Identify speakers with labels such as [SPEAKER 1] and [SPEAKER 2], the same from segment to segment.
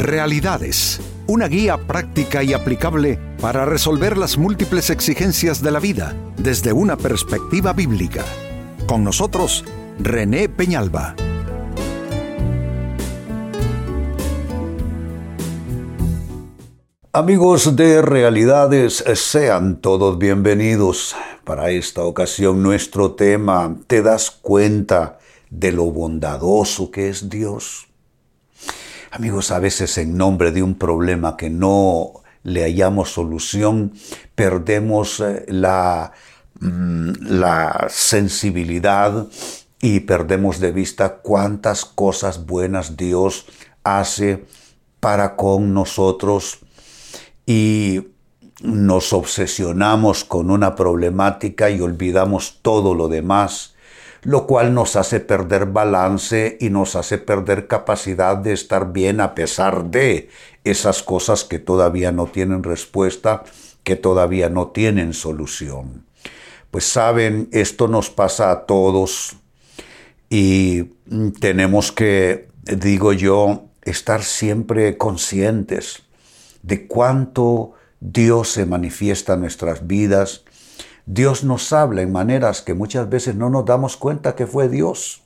[SPEAKER 1] Realidades, una guía práctica y aplicable para resolver las múltiples exigencias de la vida desde una perspectiva bíblica. Con nosotros, René Peñalba.
[SPEAKER 2] Amigos de Realidades, sean todos bienvenidos. Para esta ocasión nuestro tema, ¿te das cuenta de lo bondadoso que es Dios? Amigos, a veces en nombre de un problema que no le hallamos solución, perdemos eh, la, mm, la sensibilidad y perdemos de vista cuántas cosas buenas Dios hace para con nosotros y nos obsesionamos con una problemática y olvidamos todo lo demás lo cual nos hace perder balance y nos hace perder capacidad de estar bien a pesar de esas cosas que todavía no tienen respuesta, que todavía no tienen solución. Pues saben, esto nos pasa a todos y tenemos que, digo yo, estar siempre conscientes de cuánto Dios se manifiesta en nuestras vidas, Dios nos habla en maneras que muchas veces no nos damos cuenta que fue Dios.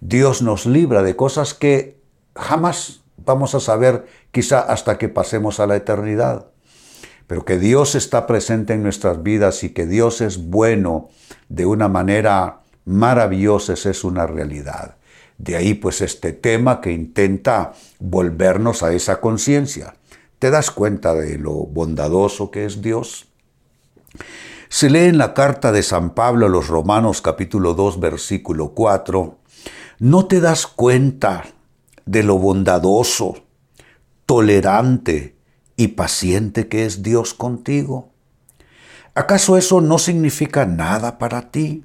[SPEAKER 2] Dios nos libra de cosas que jamás vamos a saber quizá hasta que pasemos a la eternidad. Pero que Dios está presente en nuestras vidas y que Dios es bueno de una manera maravillosa, es una realidad. De ahí pues este tema que intenta volvernos a esa conciencia. ¿Te das cuenta de lo bondadoso que es Dios? Se lee en la carta de San Pablo a los Romanos capítulo 2 versículo 4, ¿no te das cuenta de lo bondadoso, tolerante y paciente que es Dios contigo? ¿Acaso eso no significa nada para ti?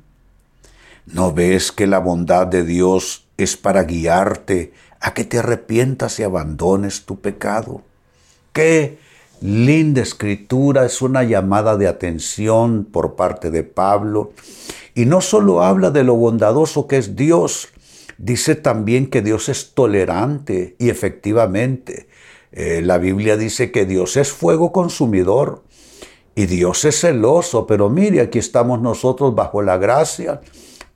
[SPEAKER 2] ¿No ves que la bondad de Dios es para guiarte a que te arrepientas y abandones tu pecado? ¿Qué linda escritura, es una llamada de atención por parte de Pablo. Y no solo habla de lo bondadoso que es Dios, dice también que Dios es tolerante y efectivamente. Eh, la Biblia dice que Dios es fuego consumidor y Dios es celoso, pero mire, aquí estamos nosotros bajo la gracia,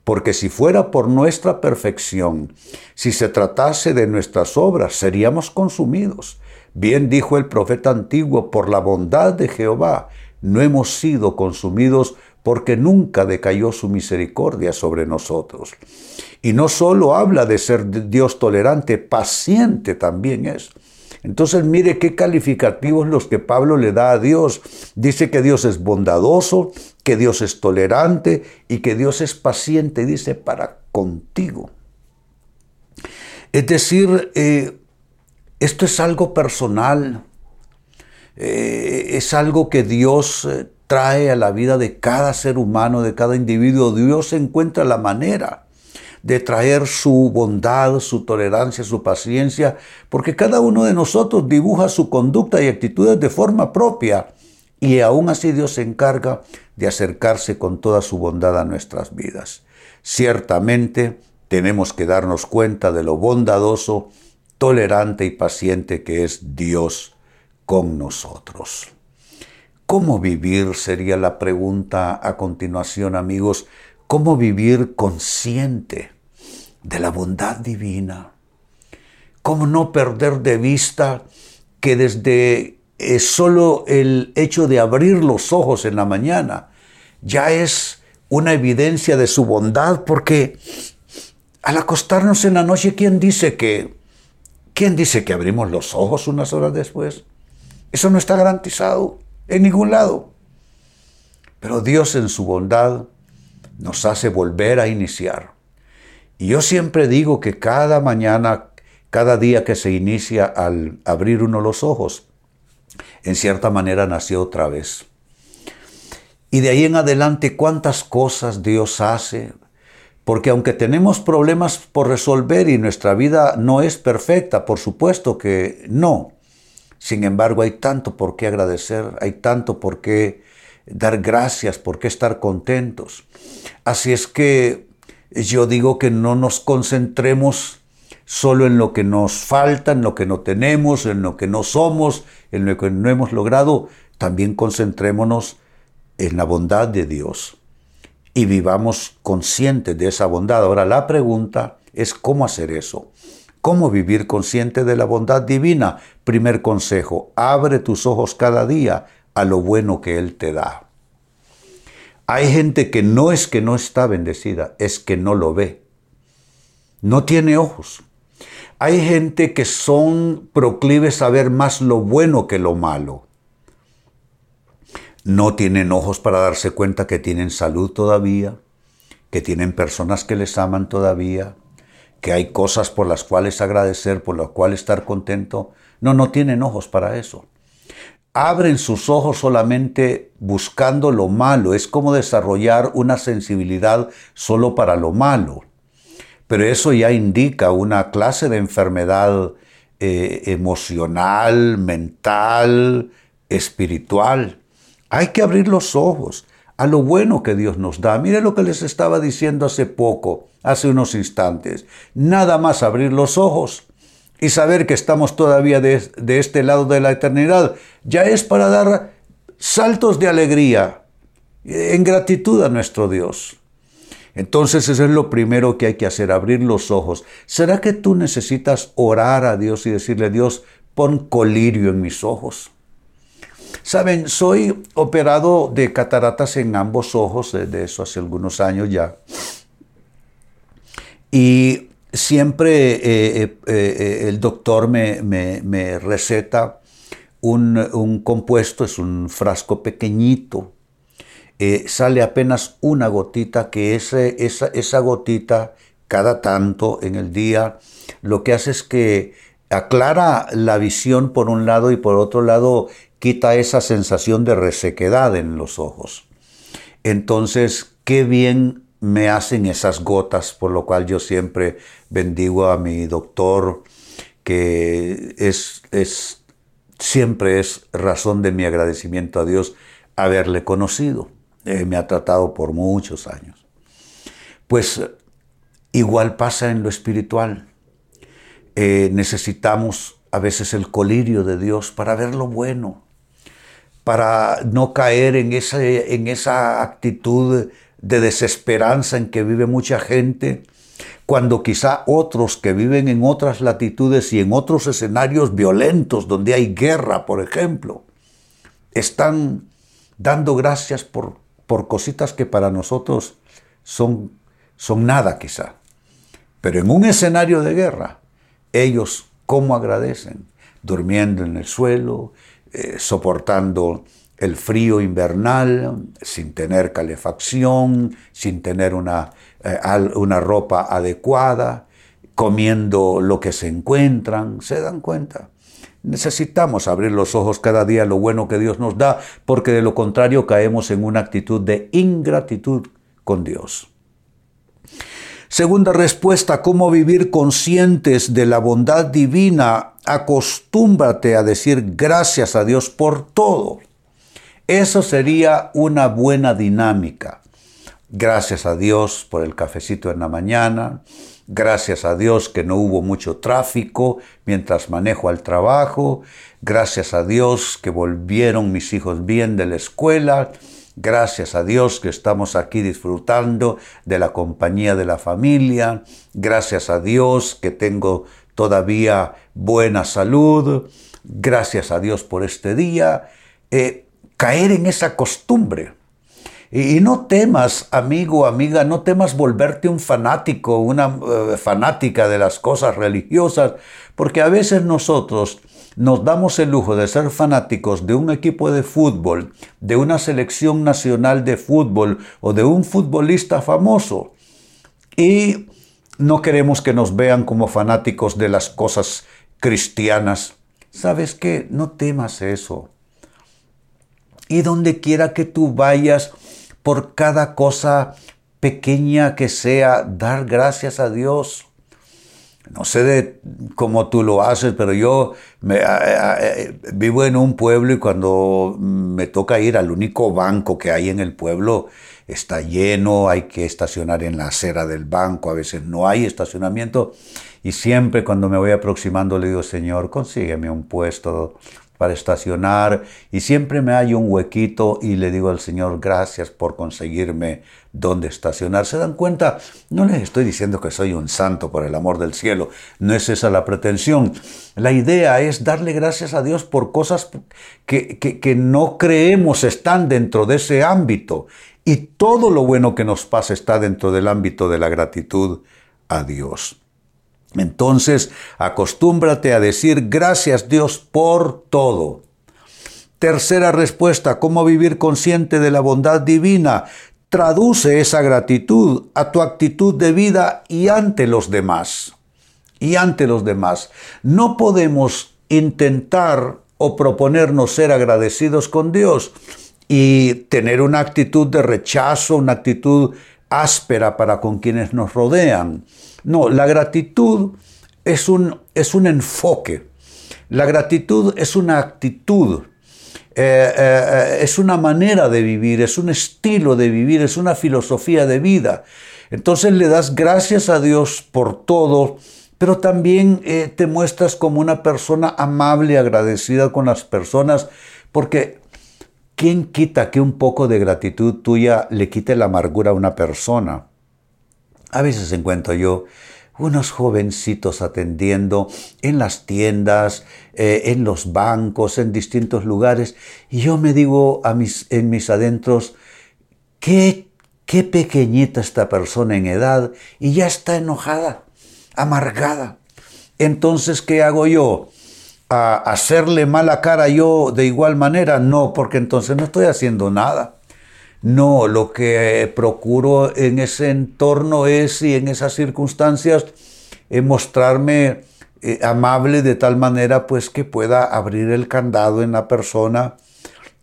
[SPEAKER 2] porque si fuera por nuestra perfección, si se tratase de nuestras obras, seríamos consumidos. Bien dijo el profeta antiguo, por la bondad de Jehová no hemos sido consumidos porque nunca decayó su misericordia sobre nosotros. Y no solo habla de ser Dios tolerante, paciente también es. Entonces mire qué calificativos los que Pablo le da a Dios. Dice que Dios es bondadoso, que Dios es tolerante y que Dios es paciente, dice, para contigo. Es decir, eh, esto es algo personal, eh, es algo que Dios eh, trae a la vida de cada ser humano, de cada individuo. Dios encuentra la manera de traer su bondad, su tolerancia, su paciencia, porque cada uno de nosotros dibuja su conducta y actitudes de forma propia. Y aún así Dios se encarga de acercarse con toda su bondad a nuestras vidas. Ciertamente tenemos que darnos cuenta de lo bondadoso tolerante y paciente que es Dios con nosotros. ¿Cómo vivir? Sería la pregunta a continuación, amigos. ¿Cómo vivir consciente de la bondad divina? ¿Cómo no perder de vista que desde eh, solo el hecho de abrir los ojos en la mañana ya es una evidencia de su bondad? Porque al acostarnos en la noche, ¿quién dice que ¿Quién dice que abrimos los ojos unas horas después? Eso no está garantizado en ningún lado. Pero Dios en su bondad nos hace volver a iniciar. Y yo siempre digo que cada mañana, cada día que se inicia al abrir uno los ojos, en cierta manera nació otra vez. Y de ahí en adelante, cuántas cosas Dios hace, porque aunque tenemos problemas por resolver y nuestra vida no es perfecta, por supuesto que no. Sin embargo, hay tanto por qué agradecer, hay tanto por qué dar gracias, por qué estar contentos. Así es que yo digo que no nos concentremos solo en lo que nos falta, en lo que no tenemos, en lo que no somos, en lo que no hemos logrado, también concentrémonos en la bondad de Dios y vivamos conscientes de esa bondad. Ahora la pregunta es cómo hacer eso. ¿Cómo vivir consciente de la bondad divina? Primer consejo, abre tus ojos cada día a lo bueno que Él te da. Hay gente que no es que no está bendecida, es que no lo ve. No tiene ojos. Hay gente que son proclives a ver más lo bueno que lo malo. No tienen ojos para darse cuenta que tienen salud todavía, que tienen personas que les aman todavía, que hay cosas por las cuales agradecer, por las cuales estar contento. No, no tienen ojos para eso. Abren sus ojos solamente buscando lo malo. Es como desarrollar una sensibilidad solo para lo malo. Pero eso ya indica una clase de enfermedad eh, emocional, mental, espiritual. Hay que abrir los ojos a lo bueno que Dios nos da. Mire lo que les estaba diciendo hace poco, hace unos instantes. Nada más abrir los ojos y saber que estamos todavía de, este lado de la eternidad, ya es para dar saltos de alegría, en gratitud a nuestro Dios. Entonces eso es lo primero que hay que hacer, abrir los ojos. ¿Será que tú necesitas orar a Dios y decirle, Dios, pon colirio en mis ojos? Saben, soy operado de cataratas en ambos ojos, de eso hace algunos años ya. Y siempre eh, eh, eh, el doctor me, receta un, compuesto, es un frasco pequeñito. sale apenas una gotita, que ese, esa, esa gotita, cada tanto en el día, lo que hace es que aclara la visión por un lado y por otro lado quita esa sensación de resequedad en los ojos. Entonces, qué bien me hacen esas gotas, por lo cual yo siempre bendigo a mi doctor, que es, es siempre es razón de mi agradecimiento a Dios haberle conocido. Eh, me ha tratado por muchos años. Pues igual pasa en lo espiritual. Eh, necesitamos a veces el colirio de Dios para ver lo bueno, para no caer en, en esa actitud de desesperanza en que vive mucha gente, cuando quizá otros que viven en otras latitudes y en otros escenarios violentos donde hay guerra, por ejemplo, están dando gracias por, por cositas que para nosotros son, son nada quizá. Pero en un escenario de guerra, ellos cómo agradecen, durmiendo en el suelo, eh, soportando el frío invernal, sin tener calefacción, sin tener una, eh, una ropa adecuada, comiendo lo que se encuentran, ¿se dan cuenta? Necesitamos abrir los ojos cada día lo bueno que Dios nos da, porque de lo contrario caemos en una actitud de ingratitud con Dios. Segunda respuesta, cómo vivir conscientes de la bondad divina acostúmbrate a decir gracias a Dios por todo. Eso sería una buena dinámica. Gracias a Dios por el cafecito en la mañana. Gracias a Dios que no hubo mucho tráfico mientras manejo al trabajo. Gracias a Dios que volvieron mis hijos bien de la escuela. Gracias a Dios que estamos aquí disfrutando de la compañía de la familia. Gracias a Dios que tengo todavía buena salud, gracias a Dios por este día, eh, caer en esa costumbre. Y, no temas, amigo, amiga, no temas volverte un fanático, una eh, fanática de las cosas religiosas, porque a veces nosotros nos damos el lujo de ser fanáticos de un equipo de fútbol, de una selección nacional de fútbol o de un futbolista famoso. Y no queremos que nos vean como fanáticos de las cosas cristianas. ¿Sabes qué? No temas eso. Y donde quiera que tú vayas, por cada cosa pequeña que sea, dar gracias a Dios. No sé de cómo tú lo haces, pero yo me, vivo en un pueblo y cuando me toca ir al único banco que hay en el pueblo, está lleno, hay que estacionar en la acera del banco, a veces no hay estacionamiento. Y siempre cuando me voy aproximando le digo, Señor, consígueme un puesto para estacionar y siempre me hay un huequito y le digo al Señor gracias por conseguirme dónde estacionar. ¿Se dan cuenta? No les estoy diciendo que soy un santo por el amor del cielo, no es esa la pretensión. La idea es darle gracias a Dios por cosas que, que no creemos están dentro de ese ámbito y todo lo bueno que nos pasa está dentro del ámbito de la gratitud a Dios. Entonces, acostúmbrate a decir gracias Dios por todo. Tercera respuesta, ¿cómo vivir consciente de la bondad divina? Traduce esa gratitud a tu actitud de vida y ante los demás. Y ante los demás. No podemos intentar o proponernos ser agradecidos con Dios y tener una actitud de rechazo, una actitud áspera para con quienes nos rodean. No, la gratitud es un, es un enfoque. La gratitud es una actitud. Eh, eh, es una manera de vivir, es un estilo de vivir, es una filosofía de vida. Entonces le das gracias a Dios por todo, pero también eh, te muestras como una persona amable, agradecida con las personas, porque ¿quién quita que un poco de gratitud tuya le quite la amargura a una persona? A veces encuentro yo unos jovencitos atendiendo en las tiendas, eh, en los bancos, en distintos lugares, y yo me digo en mis adentros, qué, qué pequeñita esta persona en edad, y ya está enojada, amargada. Entonces, ¿qué hago yo? ¿A hacerle mala cara yo de igual manera? No, porque entonces no estoy haciendo nada. No, lo que eh, procuro en ese entorno es y en esas circunstancias eh, mostrarme eh, amable de tal manera pues que pueda abrir el candado en la persona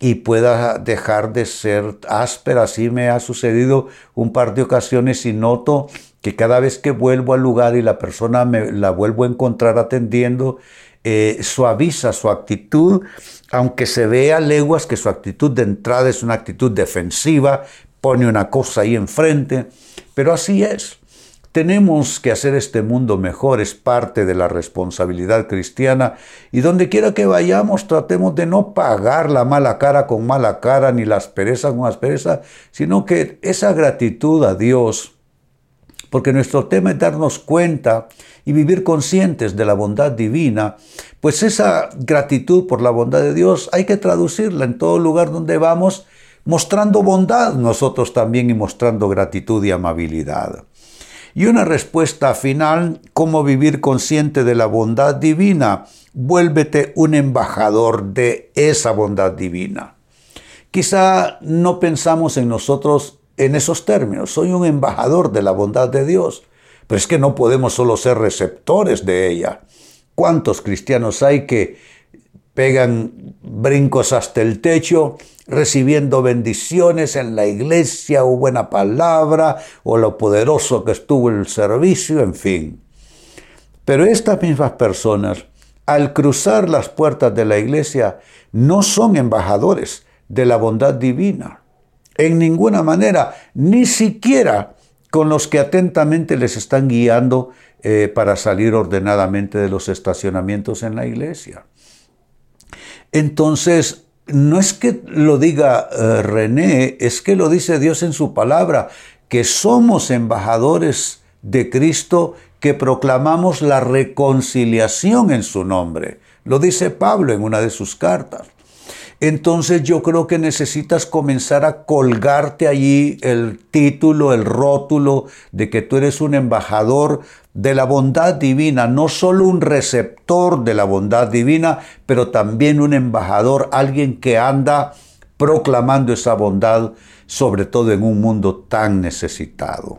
[SPEAKER 2] y pueda dejar de ser áspera. Así me ha sucedido un par de ocasiones y noto que cada vez que vuelvo al lugar y la persona me la vuelvo a encontrar atendiendo, suaviza su actitud aunque se vea leguas que su actitud de entrada es una actitud defensiva, pone una cosa ahí enfrente, pero así es. Tenemos que hacer este mundo mejor, es parte de la responsabilidad cristiana y donde quiera que vayamos tratemos de no pagar la mala cara con mala cara ni la aspereza con aspereza, sino que esa gratitud a Dios, porque nuestro tema es darnos cuenta y vivir conscientes de la bondad divina, pues esa gratitud por la bondad de Dios hay que traducirla en todo lugar donde vamos, mostrando bondad nosotros también y mostrando gratitud y amabilidad. Y una respuesta final, cómo vivir consciente de la bondad divina. Vuélvete un embajador de esa bondad divina. Quizá no pensamos en nosotros en esos términos. Soy un embajador de la bondad de Dios. Pero es que no podemos solo ser receptores de ella. ¿Cuántos cristianos hay que pegan brincos hasta el techo recibiendo bendiciones en la iglesia o buena palabra o lo poderoso que estuvo el servicio, en fin? Pero estas mismas personas, al cruzar las puertas de la iglesia, no son embajadores de la bondad divina. En ninguna manera, ni siquiera con los que atentamente les están guiando eh, para salir ordenadamente de los estacionamientos en la iglesia. Entonces, no es que lo diga eh, René, es que lo dice Dios en su palabra, que somos embajadores de Cristo que proclamamos la reconciliación en su nombre. Lo dice Pablo en una de sus cartas entonces yo creo que necesitas comenzar a colgarte allí el título, el rótulo de que tú eres un embajador de la bondad divina, no solo un receptor de la bondad divina, pero también un embajador, alguien que anda proclamando esa bondad, sobre todo en un mundo tan necesitado.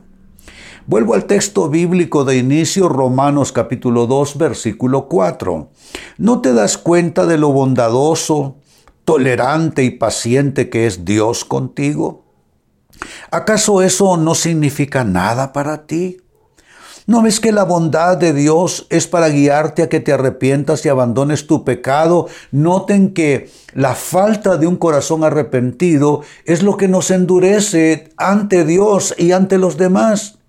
[SPEAKER 2] Vuelvo al texto bíblico de inicio, Romanos capítulo 2, versículo 4. ¿No te das cuenta de lo bondadoso, tolerante y paciente que es Dios contigo? ¿Acaso eso no significa nada para ti? ¿No ves que la bondad de Dios es para guiarte a que te arrepientas y abandones tu pecado? Noten que la falta de un corazón arrepentido es lo que nos endurece ante Dios y ante los demás.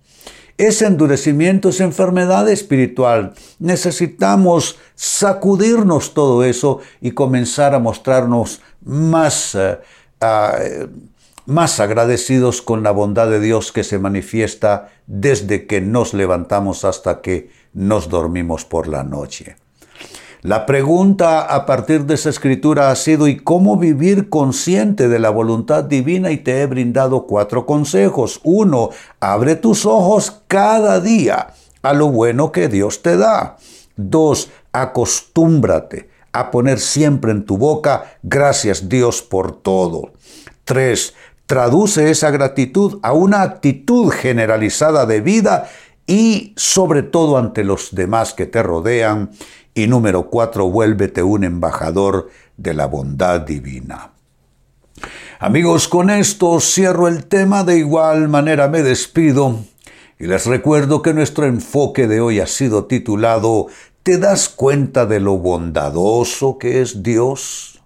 [SPEAKER 2] Ese endurecimiento es enfermedad espiritual. Necesitamos sacudirnos todo eso y comenzar a mostrarnos más, eh, ah, más agradecidos con la bondad de Dios que se manifiesta desde que nos levantamos hasta que nos dormimos por la noche. La pregunta a partir de esa escritura ha sido ¿y cómo vivir consciente de la voluntad divina? Y te he brindado cuatro consejos. Uno, abre tus ojos cada día a lo bueno que Dios te da. Dos, acostúmbrate a poner siempre en tu boca gracias Dios por todo. Tres, traduce esa gratitud a una actitud generalizada de vida y sobre todo ante los demás que te rodean. Y número cuatro, vuélvete un embajador de la bondad divina. Amigos, con esto cierro el tema, de igual manera me despido y les recuerdo que nuestro enfoque de hoy ha sido titulado ¿Te das cuenta de lo bondadoso que es Dios?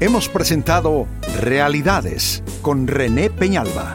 [SPEAKER 1] Hemos presentado Realidades con René Peñalba.